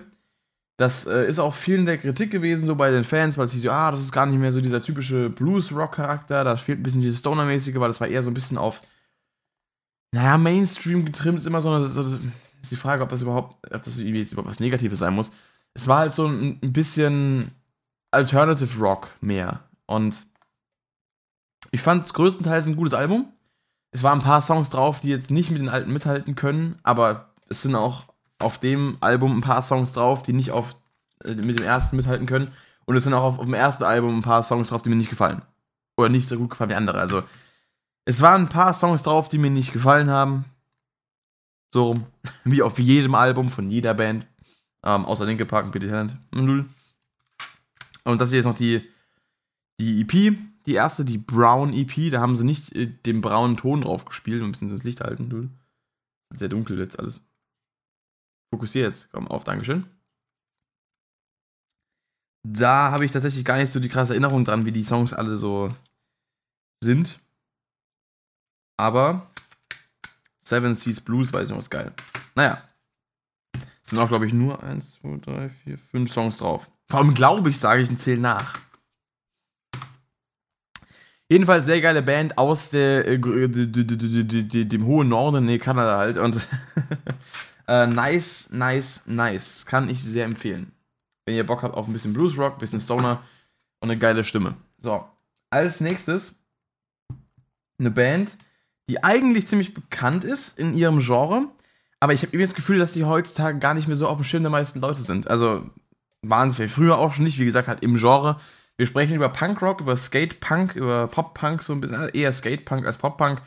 Das äh, ist auch vielen der Kritik gewesen, so bei den Fans, weil es hieß, ja, das ist gar nicht mehr so dieser typische Blues-Rock-Charakter, da fehlt ein bisschen dieses Stoner-mäßige, weil das war eher so ein bisschen auf, naja, Mainstream getrimmt, ist immer so, eine, so ist die Frage, ob das überhaupt, ob das jetzt überhaupt was Negatives sein muss. Es war halt so ein, ein bisschen Alternative Rock mehr und ich fand es größtenteils ein gutes Album es waren ein paar Songs drauf, die jetzt nicht mit den alten mithalten können, aber es sind auch auf dem Album ein paar Songs drauf, die nicht auf, äh, mit dem ersten mithalten können. Und es sind auch auf, auf, dem ersten Album ein paar Songs drauf, die mir nicht gefallen. Oder nicht so gut gefallen wie andere. Also, es waren ein paar Songs drauf, die mir nicht gefallen haben. So rum. Wie auf jedem Album von jeder Band. Ähm, außer Linke Park und Peter Talent. Und das hier ist noch die, die EP die erste, die Brown EP, da haben sie nicht äh, den braunen Ton drauf gespielt, um ein bisschen das Licht halten, du. Sehr dunkel jetzt alles. Fokussier jetzt, komm auf, Dankeschön. Da habe ich tatsächlich gar nicht so die krasse Erinnerung dran, wie die Songs alle so sind. Aber Seven Seas Blues weiß ich noch was geil. Naja. Es sind auch, glaube ich, nur 1, 2, 3, 4, 5 Songs drauf. Allem glaube ich, sage ich und zähle nach. Jedenfalls sehr geile Band aus der, äh, dem hohen Norden, nee, Kanada halt. Und äh, nice, nice, nice. Kann ich sehr empfehlen. Wenn ihr Bock habt auf ein bisschen Bluesrock, ein bisschen Stoner und eine geile Stimme. So, als nächstes eine Band, die eigentlich ziemlich bekannt ist in ihrem Genre, aber ich habe irgendwie das Gefühl, dass die heutzutage gar nicht mehr so auf dem Schirm der meisten Leute sind. Also waren sie vielleicht früher auch schon nicht, wie gesagt, halt im Genre. Wir sprechen über Punkrock, über Skatepunk, über Pop-Punk, so ein bisschen, eher Skatepunk als Pop-Punk.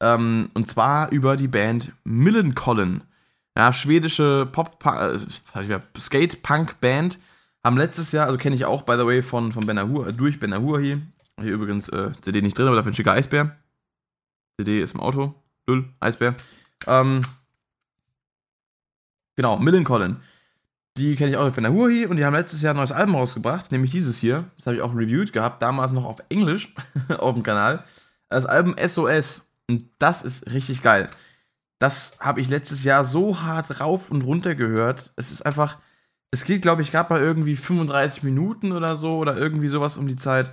Ähm, und zwar über die Band Millencolin. Ja, schwedische äh, Skate-Punk-Band. Haben letztes Jahr, also kenne ich auch, by the way, von, von Ben Ahur, äh, durch Ben Ahur hier. Hier übrigens äh, CD nicht drin, aber dafür ein schicker Eisbär. CD ist im Auto. Lüll, Eisbär. Ähm, genau, Millencolin. Die kenne ich auch durch Ben Ahur hier und die haben letztes Jahr ein neues Album rausgebracht, nämlich dieses hier. Das habe ich auch reviewed gehabt, damals noch auf Englisch auf dem Kanal. Das Album SOS. Und das ist richtig geil. Das habe ich letztes Jahr so hart rauf und runter gehört. Es ist einfach, es geht, glaube ich, gerade mal irgendwie 35 Minuten oder so oder irgendwie sowas um die Zeit.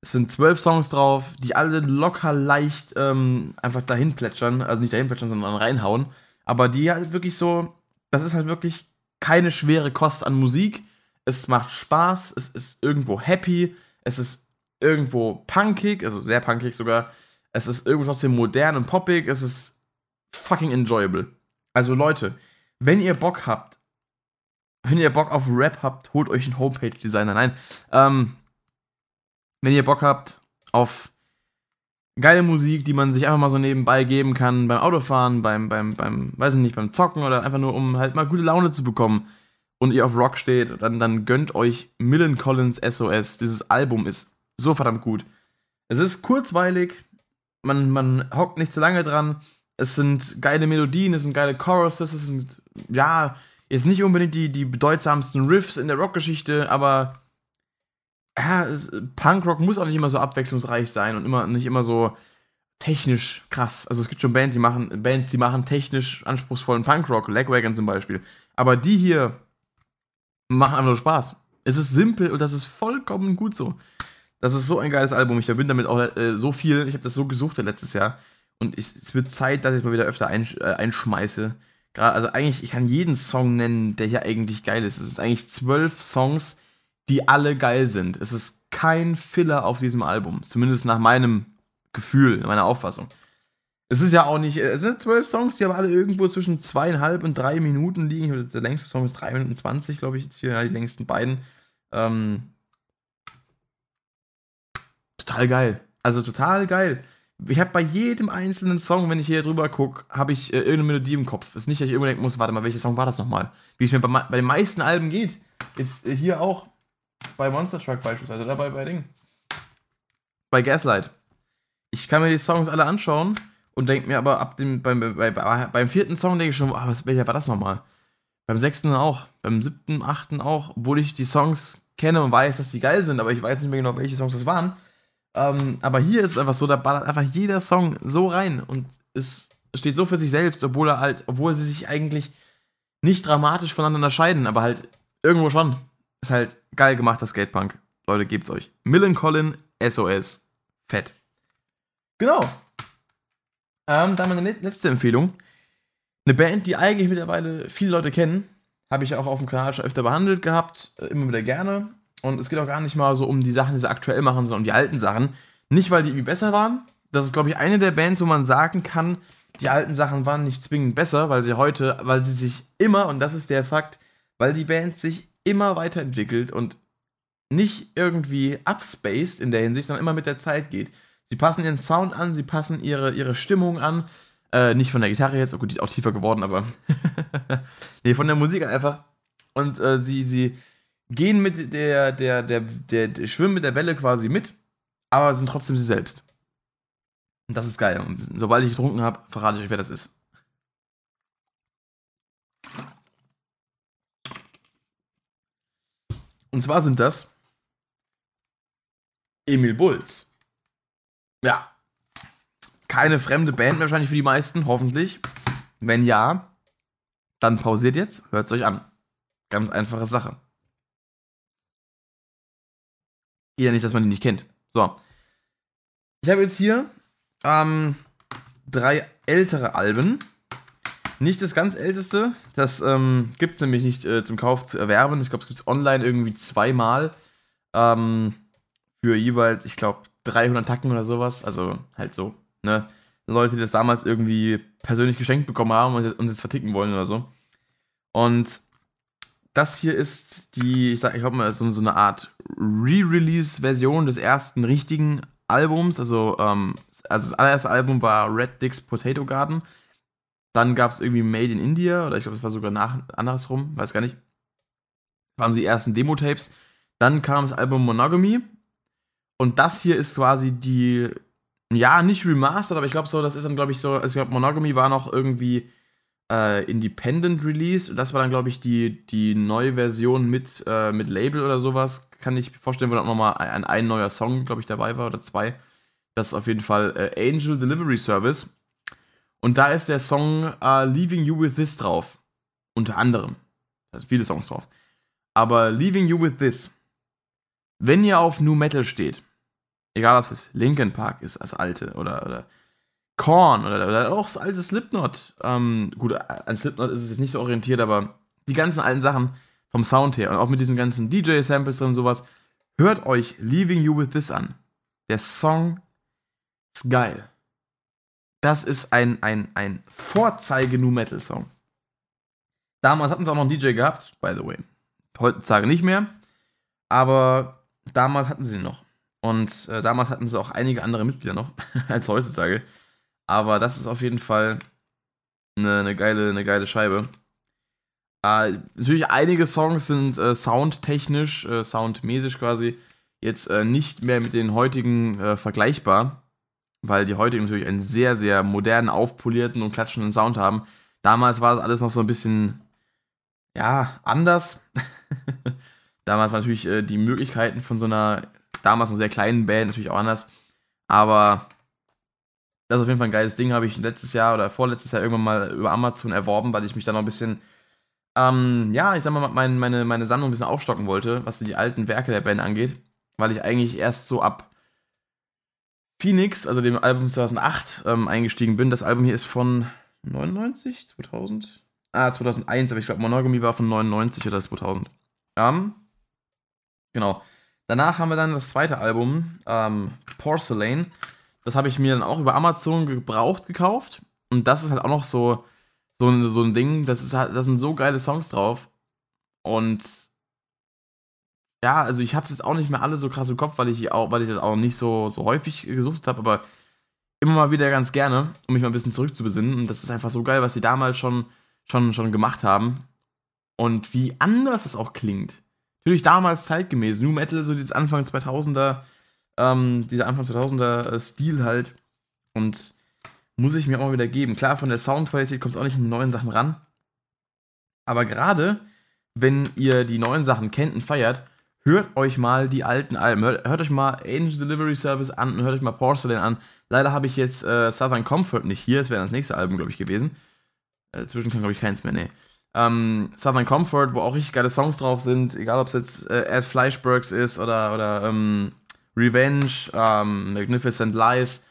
Es sind zwölf Songs drauf, die alle locker leicht ähm, einfach dahin plätschern. Also nicht dahin plätschern, sondern reinhauen. Aber die halt wirklich so, das ist halt wirklich keine schwere Kost an Musik. Es macht Spaß, es ist irgendwo happy, es ist irgendwo punkig, also sehr punkig sogar. Es ist irgendwo trotzdem modern und poppig, es ist fucking enjoyable. Also Leute, wenn ihr Bock habt, wenn ihr Bock auf Rap habt, holt euch einen Homepage-Designer. Nein, ähm, wenn ihr Bock habt auf geile Musik, die man sich einfach mal so nebenbei geben kann, beim Autofahren, beim, beim, beim, weiß ich nicht, beim Zocken oder einfach nur, um halt mal gute Laune zu bekommen und ihr auf Rock steht, dann, dann gönnt euch Millen Collins SOS. Dieses Album ist so verdammt gut. Es ist kurzweilig, man, man hockt nicht zu lange dran, es sind geile Melodien, es sind geile Choruses, es sind, ja, jetzt nicht unbedingt die, die bedeutsamsten Riffs in der Rockgeschichte, aber ja, Punkrock muss auch nicht immer so abwechslungsreich sein und immer nicht immer so technisch krass. Also es gibt schon Bands, die machen, Bands, die machen technisch anspruchsvollen Punkrock, Legwagon zum Beispiel. Aber die hier machen einfach nur Spaß. Es ist simpel und das ist vollkommen gut so. Das ist so ein geiles Album. Ich verbinde damit auch äh, so viel. Ich habe das so gesucht letztes Jahr. Und ich, es wird Zeit, dass ich es mal wieder öfter einsch äh, einschmeiße. Gerade, also eigentlich, ich kann jeden Song nennen, der hier eigentlich geil ist. Es sind eigentlich zwölf Songs, die alle geil sind. Es ist kein Filler auf diesem Album. Zumindest nach meinem Gefühl, meiner Auffassung. Es ist ja auch nicht, es sind zwölf Songs, die aber alle irgendwo zwischen zweieinhalb und drei Minuten liegen. Der längste Song ist drei Minuten zwanzig, glaube ich, jetzt hier, ja, die längsten beiden. Ähm, total geil. Also total geil. Ich habe bei jedem einzelnen Song, wenn ich hier drüber gucke, habe ich äh, irgendeine Melodie im Kopf. Es ist nicht, dass ich irgendwo denken muss, warte mal, welcher Song war das nochmal? Wie es mir bei, bei den meisten Alben geht. Jetzt äh, hier auch bei Monster Truck beispielsweise oder bei, bei Ding. Bei Gaslight. Ich kann mir die Songs alle anschauen und denke mir aber ab dem, beim, bei, bei, beim vierten Song denke ich schon, oh, was, welcher war das nochmal? Beim sechsten auch, beim siebten, achten auch, obwohl ich die Songs kenne und weiß, dass die geil sind, aber ich weiß nicht mehr genau, welche Songs das waren. Ähm, aber hier ist es einfach so, da ballert einfach jeder Song so rein und es steht so für sich selbst, obwohl er halt, obwohl sie sich eigentlich nicht dramatisch voneinander scheiden, aber halt irgendwo schon. Ist halt geil gemacht, das Skatepunk. Leute, gebt's euch. Millen Collin, SOS. Fett. Genau. Ähm, dann meine letzte Empfehlung. Eine Band, die eigentlich mittlerweile viele Leute kennen. Habe ich auch auf dem Kanal schon öfter behandelt gehabt. Äh, immer wieder gerne. Und es geht auch gar nicht mal so um die Sachen, die sie aktuell machen, sondern um die alten Sachen. Nicht, weil die irgendwie besser waren. Das ist, glaube ich, eine der Bands, wo man sagen kann, die alten Sachen waren nicht zwingend besser, weil sie heute, weil sie sich immer, und das ist der Fakt, weil die Band sich immer weiterentwickelt und nicht irgendwie upspaced in der Hinsicht, sondern immer mit der Zeit geht. Sie passen ihren Sound an, sie passen ihre, ihre Stimmung an. Äh, nicht von der Gitarre jetzt, oh gut, die ist auch tiefer geworden, aber. nee, von der Musik einfach. Und äh, sie, sie gehen mit der, der, der, der, der, schwimmen mit der Welle quasi mit, aber sind trotzdem sie selbst. Und das ist geil. Und sobald ich getrunken habe, verrate ich euch, wer das ist. Und zwar sind das Emil Bulls. Ja. Keine fremde Band wahrscheinlich für die meisten, hoffentlich. Wenn ja, dann pausiert jetzt, hört es euch an. Ganz einfache Sache. Geht ja nicht, dass man die nicht kennt. So. Ich habe jetzt hier ähm, drei ältere Alben. Nicht das ganz älteste. Das ähm, gibt es nämlich nicht äh, zum Kauf zu erwerben. Ich glaube, es gibt es online irgendwie zweimal. Ähm, für jeweils, ich glaube, 300 Tacken oder sowas. Also halt so, ne? Leute, die das damals irgendwie persönlich geschenkt bekommen haben und, und jetzt verticken wollen oder so. Und das hier ist die, ich sag, ich glaube mal, so, so eine Art Re-Release-Version des ersten richtigen Albums. Also, ähm, also das allererste Album war Red Dicks Potato Garden. Dann gab es irgendwie Made in India, oder ich glaube, es war sogar nach, andersrum, weiß gar nicht. Waren die ersten Demo-Tapes. Dann kam das Album Monogamy. Und das hier ist quasi die, ja, nicht remastered, aber ich glaube so, das ist dann, glaube ich, so, also ich glaube, Monogamy war noch irgendwie äh, Independent Release. Und das war dann, glaube ich, die, die neue Version mit, äh, mit Label oder sowas. Kann ich mir vorstellen, wo dann nochmal ein, ein neuer Song, glaube ich, dabei war oder zwei. Das ist auf jeden Fall äh, Angel Delivery Service. Und da ist der Song uh, Leaving You With This drauf. Unter anderem. Also viele Songs drauf. Aber Leaving You With This. Wenn ihr auf New Metal steht, egal ob es Linkin Park ist, als alte, oder, oder Korn, oder, oder auch das alte Slipknot. Ähm, gut, an Slipknot ist es jetzt nicht so orientiert, aber die ganzen alten Sachen vom Sound her und auch mit diesen ganzen DJ-Samples und sowas, hört euch Leaving You With This an. Der Song ist geil. Das ist ein, ein, ein Vorzeige-Nu-Metal-Song. Damals hatten sie auch noch einen DJ gehabt, by the way. Heutzutage nicht mehr. Aber damals hatten sie ihn noch. Und äh, damals hatten sie auch einige andere Mitglieder noch als heutzutage. Aber das ist auf jeden Fall eine, eine, geile, eine geile Scheibe. Äh, natürlich, einige Songs sind äh, soundtechnisch, äh, soundmäßig quasi, jetzt äh, nicht mehr mit den heutigen äh, vergleichbar weil die heutigen natürlich einen sehr, sehr modernen, aufpolierten und klatschenden Sound haben. Damals war das alles noch so ein bisschen, ja, anders. damals waren natürlich äh, die Möglichkeiten von so einer damals noch sehr kleinen Band natürlich auch anders. Aber das ist auf jeden Fall ein geiles Ding, habe ich letztes Jahr oder vorletztes Jahr irgendwann mal über Amazon erworben, weil ich mich da noch ein bisschen, ähm, ja, ich sag mal, mein, meine, meine Sammlung ein bisschen aufstocken wollte, was die alten Werke der Band angeht. Weil ich eigentlich erst so ab Phoenix, also dem Album 2008, ähm, eingestiegen bin. Das Album hier ist von 99, 2000? Ah, 2001, aber ich glaube, Monogamy war von 99 oder 2000. Ähm, genau. Danach haben wir dann das zweite Album, ähm, Porcelain. Das habe ich mir dann auch über Amazon gebraucht gekauft. Und das ist halt auch noch so, so, ein, so ein Ding, das ist halt, da sind so geile Songs drauf. Und ja, also ich habe jetzt auch nicht mehr alle so krass im Kopf, weil ich auch, weil ich das auch nicht so, so häufig gesucht habe, aber immer mal wieder ganz gerne, um mich mal ein bisschen zurückzubesinnen. Und das ist einfach so geil, was sie damals schon, schon, schon gemacht haben. Und wie anders es auch klingt. Natürlich damals zeitgemäß. New Metal, so dieses Anfang 2000er, ähm, dieser Anfang 2000er äh, Stil halt. Und muss ich mir auch mal wieder geben. Klar, von der Soundqualität kommt es auch nicht in die neuen Sachen ran. Aber gerade, wenn ihr die neuen Sachen kennt und feiert, hört euch mal die alten Alben. Hört, hört, euch mal Angel Delivery Service an und hört euch mal Porcelain an. Leider habe ich jetzt äh, Southern Comfort nicht hier. Das wäre das nächste Album, glaube ich, gewesen. Äh, zwischen kann, glaube ich, keins mehr, nee. Ähm, Southern Comfort, wo auch richtig geile Songs drauf sind, egal ob es jetzt äh, Ed Fleischbergs ist oder, oder ähm, Revenge, ähm, Magnificent Lies.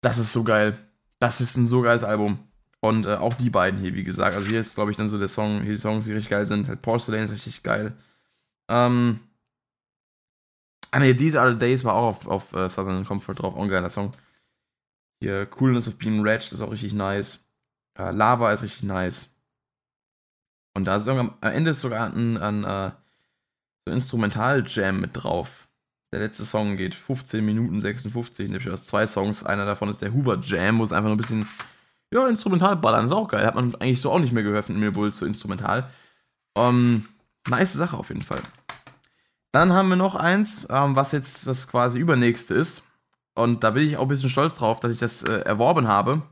Das ist so geil. Das ist ein so geiles Album. Und äh, auch die beiden hier, wie gesagt. Also hier ist, glaube ich, dann so der Song, hier die Songs, die richtig geil sind. Halt Porcelain ist richtig geil. Ähm, ah ne, These Are the Days war auch auf, auf uh, Southern Comfort drauf, auch ein geiler Song. Hier, Coolness of Being Wretched ist auch richtig nice. Uh, Lava ist richtig nice. Und da ist am Ende ist sogar ein, ein, ein, so Instrumental-Jam mit drauf. Der letzte Song geht 15 Minuten 56, nämlich aus zwei Songs. Einer davon ist der Hoover Jam, wo es einfach nur ein bisschen, ja, instrumental ballern. Ist auch geil. Hat man eigentlich so auch nicht mehr gehört von Emil Bulls, so instrumental. Um, nice Sache auf jeden Fall. Dann haben wir noch eins, ähm, was jetzt das quasi übernächste ist. Und da bin ich auch ein bisschen stolz drauf, dass ich das äh, erworben habe.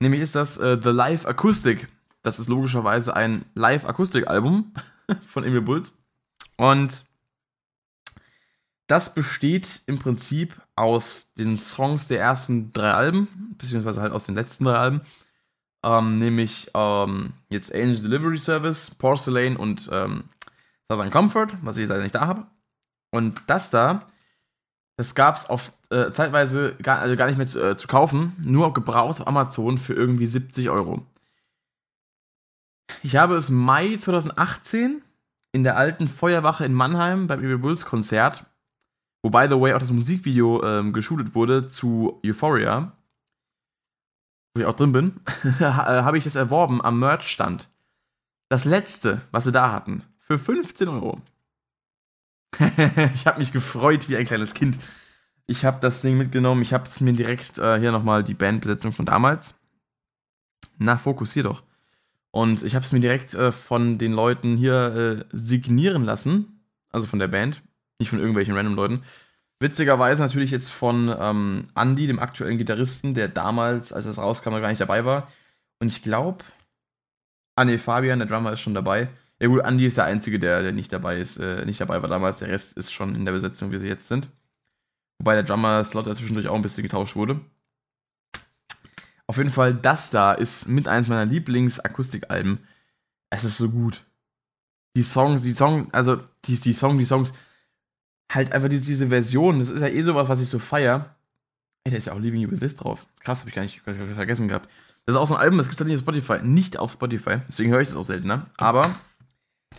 Nämlich ist das äh, The Live Acoustic. Das ist logischerweise ein Live-Akustik-Album von Emil Bult. Und das besteht im Prinzip aus den Songs der ersten drei Alben, beziehungsweise halt aus den letzten drei Alben. Ähm, nämlich ähm, jetzt Angel Delivery Service, Porcelain und ähm, Southern Comfort, was ich jetzt nicht da habe. Und das da, das gab es äh, zeitweise gar, also gar nicht mehr zu, äh, zu, kaufen, nur gebraucht auf Amazon für irgendwie 70 Euro. Ich habe es Mai 2018 in der alten Feuerwache in Mannheim beim Evil Bulls Konzert, wo by the way auch das Musikvideo ähm, geshootet wurde zu Euphoria, wo ich auch drin bin, habe ich das erworben am Merch-Stand. Das letzte, was sie da hatten, für 15 Euro. ich habe mich gefreut wie ein kleines Kind. Ich habe das Ding mitgenommen. Ich habe es mir direkt äh, hier nochmal die Bandbesetzung von damals. Na, fokussier doch. Und ich habe es mir direkt äh, von den Leuten hier äh, signieren lassen. Also von der Band. Nicht von irgendwelchen random Leuten. Witzigerweise natürlich jetzt von ähm, Andy, dem aktuellen Gitarristen, der damals, als das rauskam, noch gar nicht dabei war. Und ich glaube, ah Fabian, der Drummer, ist schon dabei. Ja gut, Andy ist der Einzige, der, der nicht dabei ist, äh, nicht dabei war damals. Der Rest ist schon in der Besetzung, wie sie jetzt sind. Wobei der Drummer-Slot zwischendurch auch ein bisschen getauscht wurde. Auf jeden Fall, das da ist mit eins meiner Lieblings-Akustikalben. Es ist so gut. Die Songs, die Songs, also die, die Song, die Songs, halt einfach diese, diese Version, das ist ja eh sowas, was ich so feier. Ey, da ist ja auch Leaving You With This drauf. Krass, hab ich gar nicht, gar nicht vergessen gehabt. Das ist auch so ein Album, das gibt's halt nicht auf Spotify. Nicht auf Spotify. Deswegen höre ich es auch seltener. Aber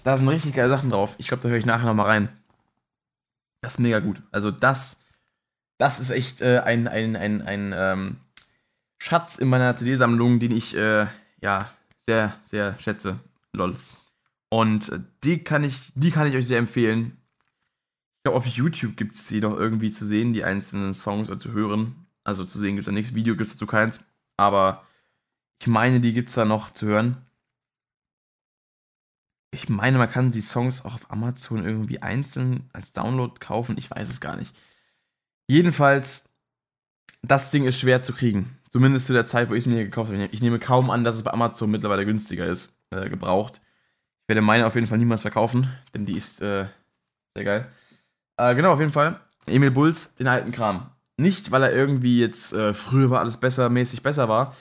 da sind richtig geile Sachen drauf. Ich glaube, da höre ich nachher nochmal rein. Das ist mega gut. Also das, das ist echt äh, ein, ein, ein, ein ähm, Schatz in meiner CD-Sammlung, den ich äh, ja sehr, sehr schätze. Lol. Und äh, die kann ich, die kann ich euch sehr empfehlen. Ich glaube, auf YouTube gibt es die noch irgendwie zu sehen, die einzelnen Songs oder zu hören. Also zu sehen gibt es da nichts, Video gibt es dazu keins. Aber ich meine, die gibt es da noch zu hören. Ich meine, man kann die Songs auch auf Amazon irgendwie einzeln als Download kaufen. Ich weiß es gar nicht. Jedenfalls, das Ding ist schwer zu kriegen. Zumindest zu der Zeit, wo ich es mir gekauft habe. Ich nehme kaum an, dass es bei Amazon mittlerweile günstiger ist, äh, gebraucht. Ich werde meine auf jeden Fall niemals verkaufen, denn die ist äh, sehr geil. Äh, genau, auf jeden Fall. Emil Bulls, den alten Kram. Nicht, weil er irgendwie jetzt äh, früher war alles besser, mäßig besser war.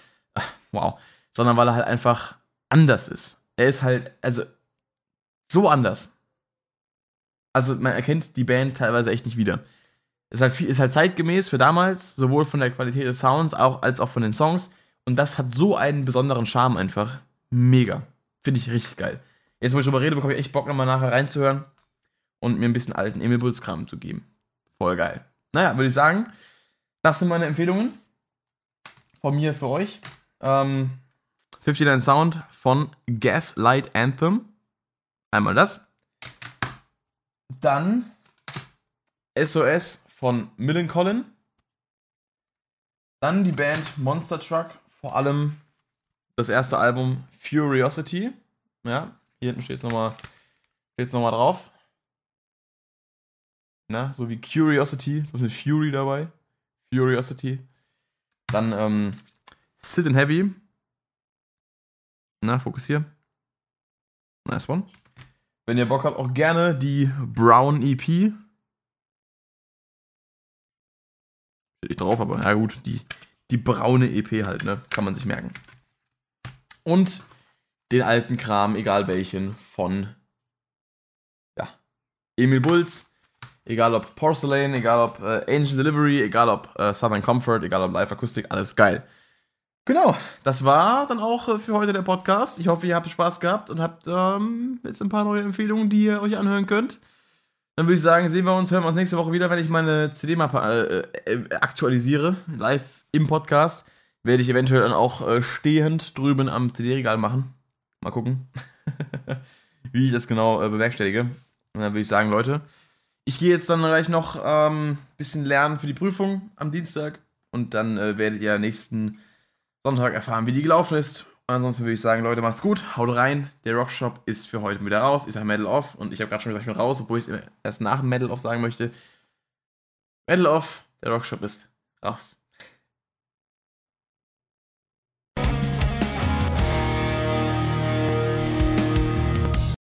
Wow. Sondern weil er halt einfach anders ist. Er ist halt, also so anders. Also man erkennt die Band teilweise echt nicht wieder. Ist halt, viel, ist halt zeitgemäß für damals, sowohl von der Qualität des Sounds auch, als auch von den Songs. Und das hat so einen besonderen Charme einfach. Mega. Finde ich richtig geil. Jetzt, wo ich drüber rede, bekomme ich echt Bock, nochmal nachher reinzuhören und mir ein bisschen alten Emil Bulls Kram zu geben. Voll geil. Naja, würde ich sagen, das sind meine Empfehlungen von mir für euch. Ähm, 59 Sound von Gaslight Anthem. Einmal das. Dann SOS von Millencolin. Dann die Band Monster Truck, vor allem das erste Album Furiosity. Ja, hier hinten steht es nochmal noch drauf. Na, so wie Curiosity, mit Fury dabei. Furiosity. Dann ähm, Sit and Heavy. Na, fokussier. Nice one. Wenn ihr Bock habt, auch gerne die Brown EP. Steht ich drauf, aber ja gut, die, die braune EP halt, ne? Kann man sich merken. Und den alten Kram, egal welchen, von ja, Emil Bulls. Egal ob Porcelain, egal ob äh, Angel Delivery, egal ob äh, Southern Comfort, egal ob Live Akustik, alles geil. Genau, das war dann auch äh, für heute der Podcast. Ich hoffe, ihr habt Spaß gehabt und habt ähm, jetzt ein paar neue Empfehlungen, die ihr euch anhören könnt. Dann würde ich sagen, sehen wir uns, hören wir uns nächste Woche wieder, wenn ich meine CD-Mappe äh, äh, aktualisiere, live im Podcast. Werde ich eventuell dann auch äh, stehend drüben am CD-Regal machen. Mal gucken, wie ich das genau äh, bewerkstellige. Und dann würde ich sagen, Leute, ich gehe jetzt dann gleich noch ein ähm, bisschen lernen für die Prüfung am Dienstag. Und dann äh, werdet ihr nächsten Sonntag erfahren, wie die gelaufen ist. Und ansonsten würde ich sagen, Leute, macht's gut, haut rein. Der Rockshop ist für heute wieder raus. Ich sage Metal Off und ich habe gerade schon gesagt, ich bin raus, obwohl ich erst nach dem Metal Off sagen möchte. Metal Off, der Rockshop ist raus.